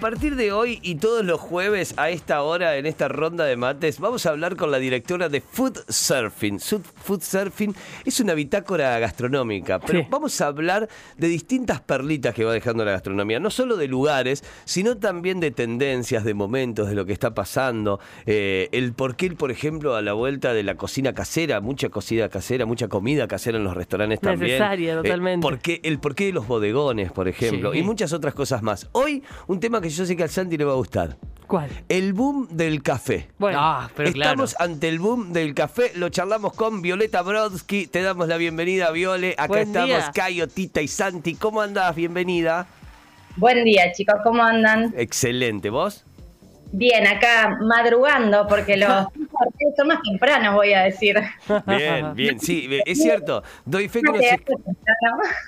A partir de hoy y todos los jueves a esta hora en esta ronda de mates vamos a hablar con la directora de Food Surfing. Food Surfing es una bitácora gastronómica, pero vamos a hablar de distintas perlitas que va dejando la gastronomía, no solo de lugares, sino también de tendencias, de momentos, de lo que está pasando, eh, el porqué, por ejemplo, a la vuelta de la cocina casera, mucha cocina casera, mucha comida casera en los restaurantes también. Necesaria, eh, totalmente. el porqué de los bodegones, por ejemplo, y muchas otras cosas más. Hoy un tema que yo sé que al Santi le va a gustar. ¿Cuál? El boom del café. Bueno, ah, estamos ante el boom del café. Lo charlamos con Violeta Brodsky. Te damos la bienvenida, Viole. Acá estamos, Cayo, Tita y Santi. ¿Cómo andás? Bienvenida. Buen día, chicos. ¿Cómo andan? Excelente. ¿Vos? Bien, acá madrugando, porque los partidos son más tempranos, voy a decir. Bien, bien, sí, es cierto. Doy fe que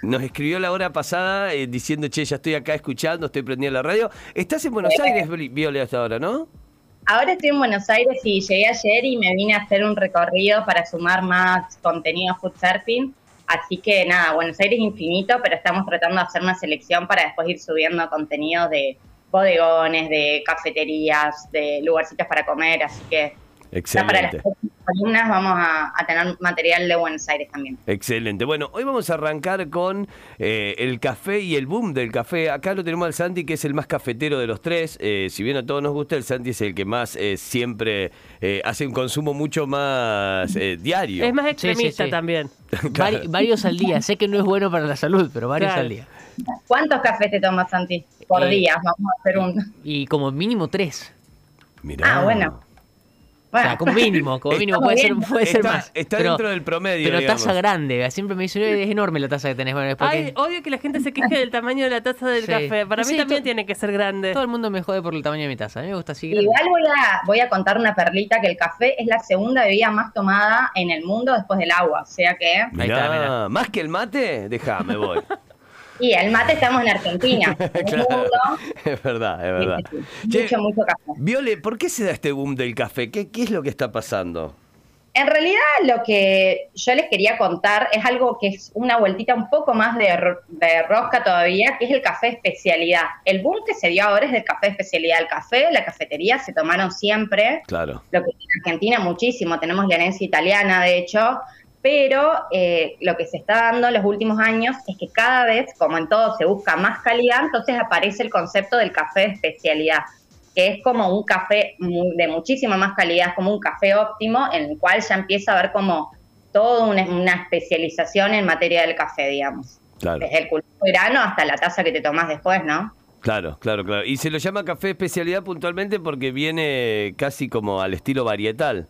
nos, escribió la hora pasada eh, diciendo, che, ya estoy acá escuchando, estoy prendiendo la radio. Estás en Buenos Aires, Viole, hasta ahora, ¿no? Ahora estoy en Buenos Aires y llegué ayer y me vine a hacer un recorrido para sumar más contenido food surfing. Así que nada, Buenos Aires es infinito, pero estamos tratando de hacer una selección para después ir subiendo contenido de bodegones, de cafeterías, de lugarcitos para comer, así que Excelente. para las columnas vamos a, tener material de Buenos Aires también. Excelente. Bueno, hoy vamos a arrancar con eh, el café y el boom del café. Acá lo tenemos al Santi, que es el más cafetero de los tres. Eh, si bien a todos nos gusta, el Santi es el que más eh, siempre hace un consumo mucho más diario. Es más extremista también. varios al día. Sé que no es bueno para la salud, pero varios al día. ¿Cuántos cafés te tomas, Santi? Por día, vamos a hacer un... Y como mínimo tres. Mirá. Ah, bueno. O sea, como mínimo, como mínimo puede ser, puede ser está, más. Está dentro del promedio. Pero taza grande, siempre me dicen, es enorme la taza que tenés. Bueno, Ay, odio que la gente se queje del tamaño de la taza del café. Para mí también tiene que ser grande. Todo el mundo me jode por el tamaño de mi taza. A mí me gusta así. Igual voy a, voy a contar una perlita que el café es la segunda bebida más tomada en el mundo después del agua. O sea que. Mirá, Más que el mate, déjame voy. Y el mate estamos en Argentina. es verdad, es verdad. mucho, mucho café. Viole, ¿por qué se da este boom del café? ¿Qué, ¿Qué es lo que está pasando? En realidad lo que yo les quería contar es algo que es una vueltita un poco más de, de, rosca todavía, que es el café especialidad. El boom que se dio ahora es del café especialidad. El café, la cafetería se tomaron siempre. Claro. Lo que en Argentina muchísimo, tenemos la herencia italiana de hecho, pero eh, lo que se está dando en los últimos años es que cada vez, como en todo, se busca más calidad, entonces aparece el concepto del café de especialidad, que es como un café de muchísima más calidad, como un café óptimo, en el cual ya empieza a haber como toda una, especialización en materia del café, digamos. Claro. Desde el cultivo grano hasta la taza que te tomas después, ¿no? Claro, claro, claro. Y se lo llama café especialidad puntualmente porque viene casi como al estilo varietal.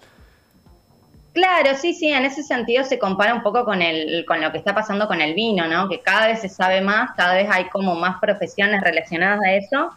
Claro, sí, sí, en ese sentido se compara un poco con, el, con lo que está pasando con el vino, ¿no? Que cada vez se sabe más, cada vez hay como más profesiones relacionadas a eso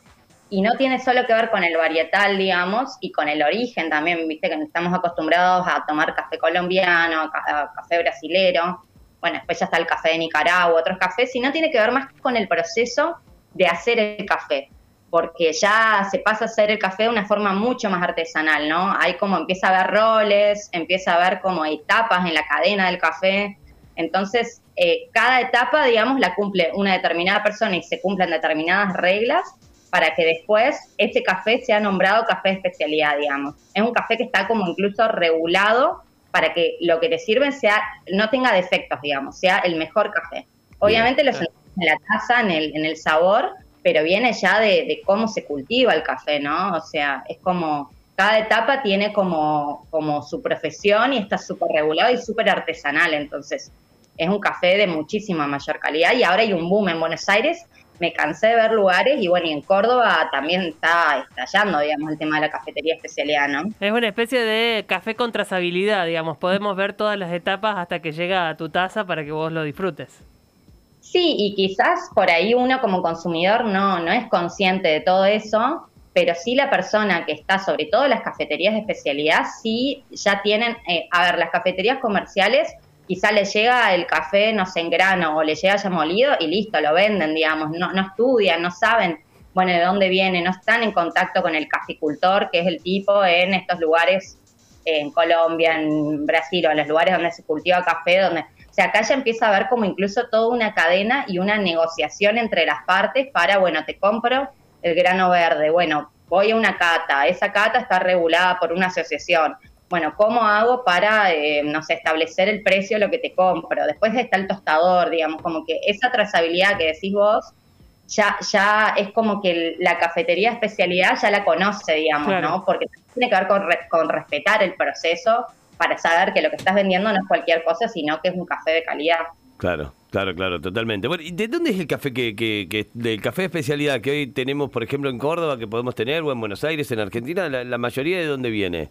y no tiene solo que ver con el varietal, digamos, y con el origen también, viste que estamos acostumbrados a tomar café colombiano, café brasilero, bueno, después ya está el café de Nicaragua, otros cafés, sino tiene que ver más con el proceso de hacer el café porque ya se pasa a hacer el café de una forma mucho más artesanal, ¿no? Hay como empieza a haber roles, empieza a haber como etapas en la cadena del café. Entonces, eh, cada etapa, digamos, la cumple una determinada persona y se cumplen determinadas reglas para que después ese café sea nombrado café de especialidad, digamos. Es un café que está como incluso regulado para que lo que te sirven sea no tenga defectos, digamos, sea el mejor café. Obviamente lo en la taza, en el, en el sabor, pero viene ya de, cómo se cultiva el café, ¿no? O sea, es como, cada etapa tiene como, como su profesión y está súper regulado y súper artesanal, entonces es un café de muchísima mayor calidad y ahora hay un boom en Buenos Aires, me cansé de ver lugares y bueno, y en Córdoba también está estallando, digamos, el tema de la cafetería especialidad, ¿no? Es una especie de café con trazabilidad, digamos, podemos ver todas las etapas hasta que llega a tu taza para que vos lo disfrutes. Sí, y quizás por ahí uno como consumidor no, no es consciente de todo eso, pero sí la persona que está, sobre todo las cafeterías de especialidad, sí ya tienen, eh, a ver, las cafeterías comerciales quizás le llega el café, no sé, en grano o le llega ya molido y listo, lo venden, digamos, no, no estudian, no saben, bueno, de dónde viene, no están en contacto con el caficultor, que es el tipo en estos lugares en Colombia, en Brasil o en los lugares donde se cultiva café, donde, sea, acá ya empieza a haber como incluso toda una cadena y una negociación entre las partes para, bueno, te compro el grano verde, bueno, voy a una cata, esa cata está regulada por una asociación. Bueno, ¿cómo hago para, eh, no sé, establecer el precio de lo que te compro? Después está el tostador, digamos, como que esa trazabilidad que decís vos, ya, ya es como que la cafetería especialidad ya la conoce, digamos, ¿no? Porque tiene que ver con, con respetar el proceso para saber que lo que estás vendiendo no es cualquier cosa, sino que es un café de calidad. Claro, claro, claro, totalmente. Bueno, ¿y de dónde es el café que, que, que del café de especialidad que hoy tenemos, por ejemplo, en Córdoba, que podemos tener, o en Buenos Aires, en Argentina, la, la mayoría de dónde viene?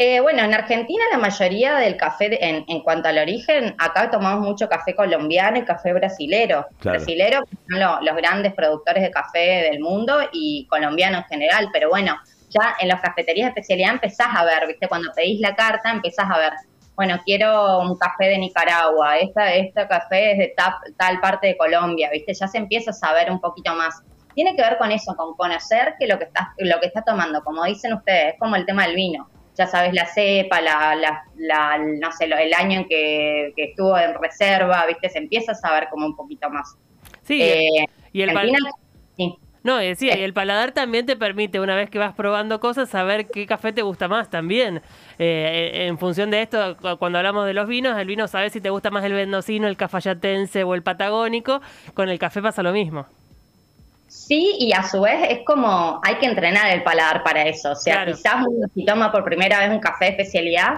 Eh, bueno, en Argentina la mayoría del café, en, en, cuanto al origen, acá tomamos mucho café colombiano y café brasilero. Claro. Brasilero, que son lo- los grandes productores de café del mundo, y colombiano en general. Pero bueno, ya en las cafeterías de especialidad empezás a ver, ¿viste? Cuando pedís la carta, empezás a ver, bueno, quiero un café de Nicaragua, esta, este café es de tap- tal parte de Colombia, ¿viste? Ya se empieza a saber un poquito más. Tiene que ver con eso, con conocer que lo que estás, lo que estás tomando, como dicen ustedes, es como el tema del vino ya sabes la cepa, la, la, la- no sé, lo- el año en que, que estuvo en reserva, ¿viste? Se empieza a saber como un poquito más. Sí, Eh, y el Argentina, sí. No, decía, y el paladar también te permite, una vez que vas probando cosas, saber qué café te gusta más también. Eh, en función de esto, cu- cuando hablamos de los vinos, el vino sabes si te gusta más el mendocino, el cafayatense o el patagónico. Con el café pasa lo mismo. Sí, y a su vez es como, hay que entrenar el paladar para eso. O sea, Claro. quizás uno si toma por primera vez un café de especialidad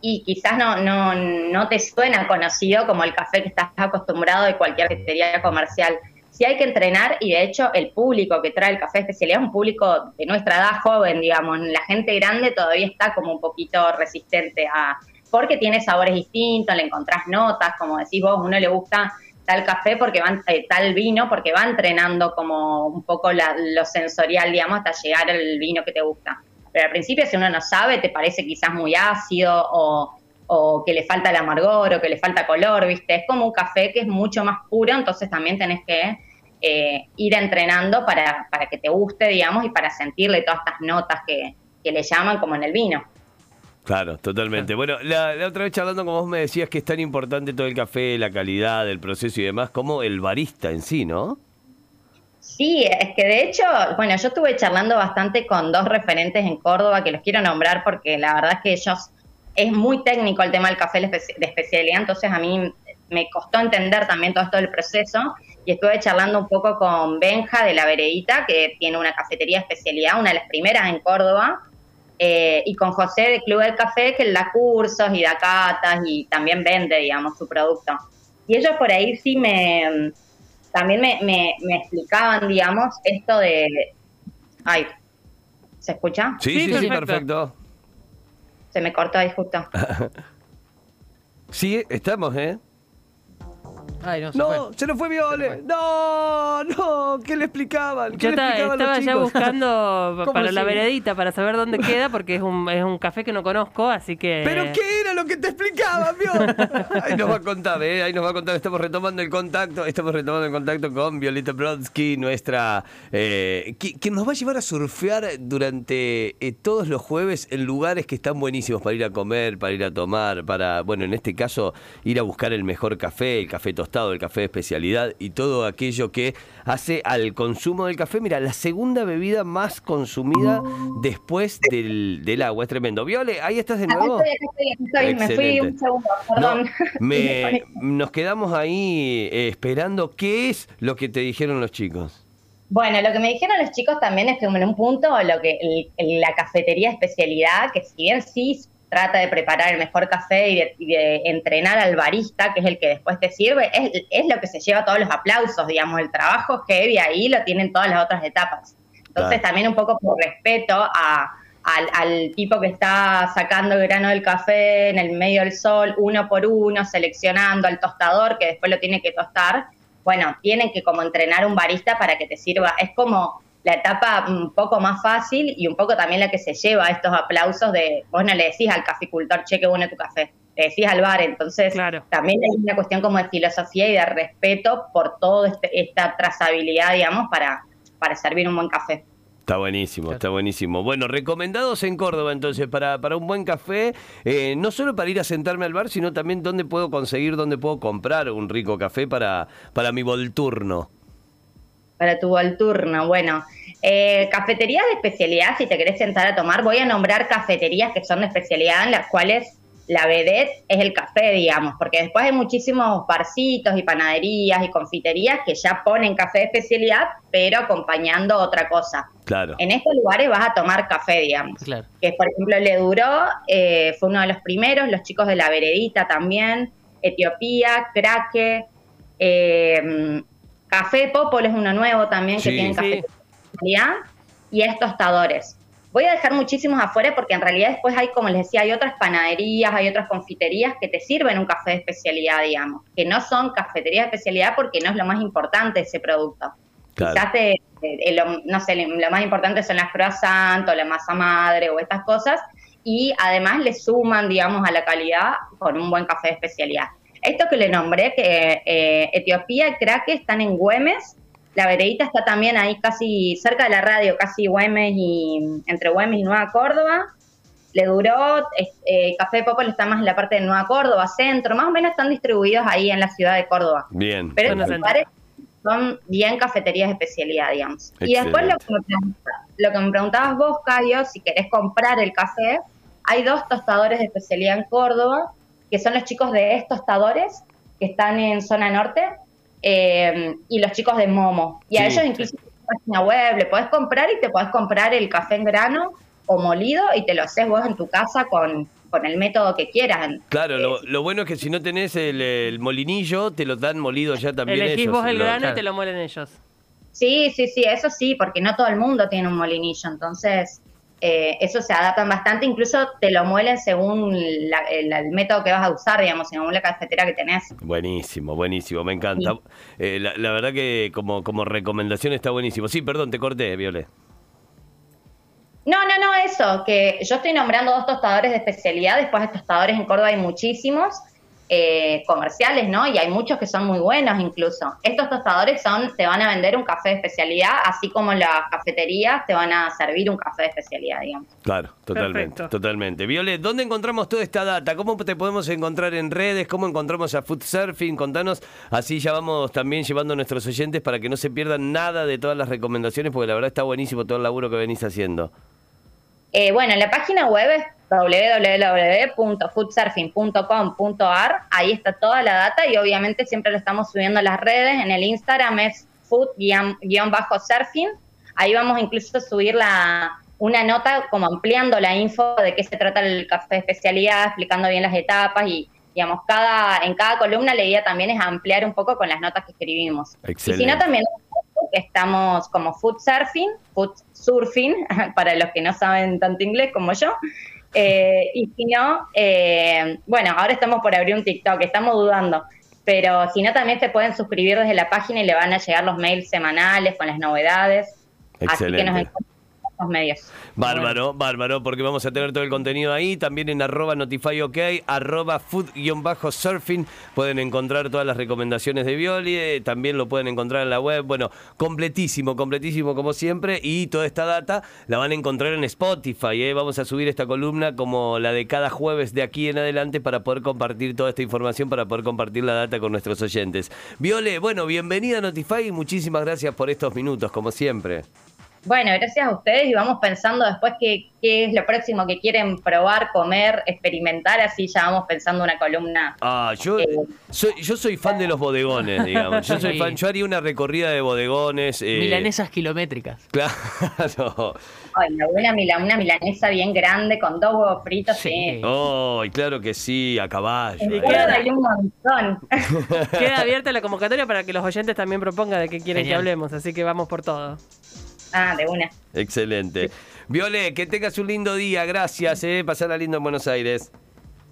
y quizás no, no, no te suena conocido como el café que estás acostumbrado de cualquier cafetería comercial. Sí hay que entrenar y de hecho el público que trae el café especialidad es un público de nuestra edad joven, digamos. La gente grande todavía está como un poquito resistente a... porque tiene sabores distintos, le encontrás notas, como decís vos, uno le gusta tal café porque va, eh, tal vino porque va entrenando como un poco la- lo sensorial, digamos, hasta llegar al vino que te gusta. Pero al principio si uno no sabe, te parece quizás muy ácido o, o que le falta el amargor o que le falta color, ¿viste? Es como un café que es mucho más puro, entonces también tenés que eh, ir entrenando para, para que te guste, digamos, y para sentirle todas estas notas que, que le llaman como en el vino. Claro, totalmente. Bueno, la, la otra vez charlando como vos me decías que es tan importante todo el café, la calidad, el proceso y demás, como el barista en sí, ¿no? Sí, es que de hecho, bueno, yo estuve charlando bastante con dos referentes en Córdoba que los quiero nombrar porque la verdad es que ellos, es muy técnico el tema del café de espe- de especialidad, entonces a mí me costó entender también todo esto del proceso y estuve charlando un poco con Benja de La Veredita, que tiene una cafetería de especialidad, una de las primeras en Córdoba, eh, y con José de Club del Café, que él da cursos y da catas y también vende, digamos, su producto. Y ellos por ahí sí me, también me, me, me explicaban, digamos, esto de... Ay, ¿se escucha? Sí, Sí, sí, sí, perfecto. perfecto. Se me cortó ahí justo. Sí, estamos, ¿eh? Ay, no, se No, fue. se nos fue Viole. No, no, ¿qué le explicaban? ¿Qué Yo le explicaban estaba los ya chicos? buscando ¿Cómo para la veredita para saber dónde queda porque es un, es un café que no conozco, así que... ¿Pero qué era lo que te explicaban, vio? Ahí nos va a contar, ¿eh? Ahí nos va a contar. Estamos retomando el contacto. Estamos retomando el contacto con Violeta Brodsky, nuestra. Eh, que, que nos va a llevar a surfear durante eh, todos los jueves en lugares que están buenísimos para ir a comer, para ir a tomar, para, bueno, en este caso, ir a buscar el mejor café, el café tostado, el café de especialidad y todo aquello que hace al consumo del café. Mira, la segunda bebida más consumida después del, del agua. Es tremendo. Viole, ahí estás de Acá nuevo. estoy, estoy, estoy. Me fui Excelente. un segundo, No, perdón. me, nos quedamos ahí eh, esperando. ¿Qué es lo que te dijeron los chicos? Bueno, lo que me dijeron los chicos también es que en un punto lo que el- la cafetería especialidad, que si bien sí trata de preparar el mejor café y de, y de entrenar al barista, que es el que después te sirve, es, es lo que se lleva todos los aplausos, digamos, el trabajo heavy ahí lo tienen todas las otras etapas. Entonces Claro. también un poco por respeto a, al, al tipo que está sacando el grano del café en el medio del sol, uno por uno, seleccionando al tostador que después lo tiene que tostar, bueno, tienen que como entrenar un barista para que te sirva. Es como la etapa un poco más fácil y un poco también la que se lleva estos aplausos de, vos no le decís al caficultor, che, qué bueno tu café, le decís al bar, entonces Claro. también hay una cuestión como de filosofía y de respeto por toda esta trazabilidad, digamos, para, para servir un buen café. Está buenísimo, está buenísimo. Bueno, recomendados en Córdoba entonces para, para un buen café, eh, no solo para ir a sentarme al bar, sino también dónde puedo conseguir, dónde puedo comprar un rico café para, para mi volturno. Para tu turno, bueno. Eh, cafeterías de especialidad, si te querés sentar a tomar, voy a nombrar cafeterías que son de especialidad en las cuales la vedette es el café, digamos, porque después hay muchísimos barcitos y panaderías y confiterías que ya ponen café de especialidad, pero acompañando otra cosa. Claro. En estos lugares vas a tomar café, digamos. Claro. Que por ejemplo Le Duró eh, fue uno de los primeros, los chicos de la Veredita también, Etiopía, Craque, eh, Café Popol es uno nuevo también que Sí. tienen café Sí. de especialidad, y es tostadores. Voy a dejar muchísimos afuera porque en realidad después hay, como les decía, hay otras panaderías, hay otras confiterías que te sirven un café de especialidad, digamos, que no son cafeterías de especialidad porque no es lo más importante ese producto. Claro. Quizás, te- eh, lo, no sé, lo más importante son las croissants o la masa madre o estas cosas, y además le suman, digamos, a la calidad con un buen café de especialidad. Esto que le nombré, que eh, Etiopía y Craque están en Güemes, la veredita está también ahí casi cerca de la radio, casi Güemes y entre Güemes y Nueva Córdoba. Le duró, eh, Café Popol está más en la parte de Nueva Córdoba, centro, más o menos están distribuidos ahí en la ciudad de Córdoba. Bien. Pero estos lugares son bien cafeterías de especialidad, digamos. Y después lo que, me pregunta- lo que me preguntabas vos, Cayo, si querés comprar el café, hay dos tostadores de especialidad en Córdoba, que son los chicos de estos tostadores, que están en zona norte, eh, y los chicos de Momo. Y a ellos incluso en su página web le podés comprar y te podés comprar el café en grano o molido y te lo haces vos en tu casa con, con el método que quieras. Claro, lo, lo bueno es que si no tenés el, el molinillo, te lo dan molido ya también Elegís ellos. vos el Lo- grano y te lo muelen ellos. Sí, sí, sí, eso sí, porque no todo el mundo tiene un molinillo, entonces eh, eso se adaptan bastante, incluso te lo muelen según la- el, el método que vas a usar, digamos, según la cafetera que tenés. Buenísimo, buenísimo, me encanta. Eh, la, la verdad que como, como recomendación está buenísimo. Sí, perdón, te corté, Viole. No, no, no, eso, que yo estoy nombrando dos tostadores de especialidad, después de tostadores en Córdoba hay muchísimos eh, comerciales, ¿no? Y hay muchos que son muy buenos incluso. Estos tostadores son, te van a vender un café de especialidad, así como las cafeterías te van a servir un café de especialidad, digamos. Claro, totalmente, Perfecto. totalmente. Viole, ¿dónde encontramos toda esta data? ¿Cómo te podemos encontrar en redes? ¿Cómo encontramos a Food Surfing? Contanos, así ya vamos también llevando a nuestros oyentes para que no se pierdan nada de todas las recomendaciones, porque la verdad está buenísimo todo el laburo que venís haciendo. Eh, bueno, la página web es www.foodsurfing.com.ar. Ahí está toda la data y obviamente siempre lo estamos subiendo a las redes. En el Instagram es food-surfing. Ahí vamos incluso a subir la, una nota como ampliando la info de qué se trata el café de especialidad, explicando bien las etapas y digamos, cada, en cada columna la idea también es ampliar un poco con las notas que escribimos. Y si Excelente. no, también estamos como food surfing, food surfing, para los que no saben tanto inglés como yo. Eh, y si no, eh, bueno, ahora estamos por abrir un TikTok, estamos dudando. Pero si no, también se pueden suscribir desde la página y le van a llegar los mails semanales con las novedades. Así que nos Excelente. Medios. Bárbaro, bárbaro, porque vamos a tener todo el contenido ahí, también en arroba notifyok, arroba food-surfing, pueden encontrar todas las recomendaciones de Violi, eh, también lo pueden encontrar en la web, bueno, completísimo, completísimo como siempre, y toda esta data la van a encontrar en Spotify, eh. vamos a subir esta columna como la de cada jueves de aquí en adelante para poder compartir toda esta información, para poder compartir la data con nuestros oyentes. Viole, bueno, bienvenida a Notify y muchísimas gracias por estos minutos, como siempre. Bueno, gracias a ustedes y vamos pensando después qué, qué es lo próximo que quieren probar, comer, experimentar, así ya vamos pensando una columna. Ah, yo Eh. soy, yo soy fan de los bodegones, digamos. Yo soy Sí. fan, yo haría una recorrida de bodegones. eh, Milanesas kilométricas. Claro. Ay, una, buena mila- una milanesa bien grande con dos huevos fritos, sí. Sí. Oh, claro que sí, a caballo. Y eh. queda- Hay un montón. Queda abierta la convocatoria para que los oyentes también propongan de qué quieren que hablemos, así que vamos por todo. Ah, de una. Excelente. Viole, que tengas un lindo día, gracias, eh. Pasarla lindo en Buenos Aires.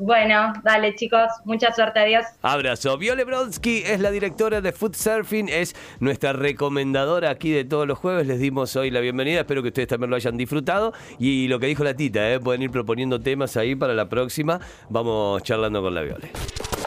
Bueno, dale chicos, mucha suerte, adiós. Abrazo. Viole Brodsky es la directora de Food Surfing, es nuestra recomendadora aquí de todos los jueves. Les dimos hoy la bienvenida, espero que ustedes también lo hayan disfrutado. Y lo que dijo la tita, ¿eh? pueden ir proponiendo temas ahí para la próxima. Vamos charlando con la Viole.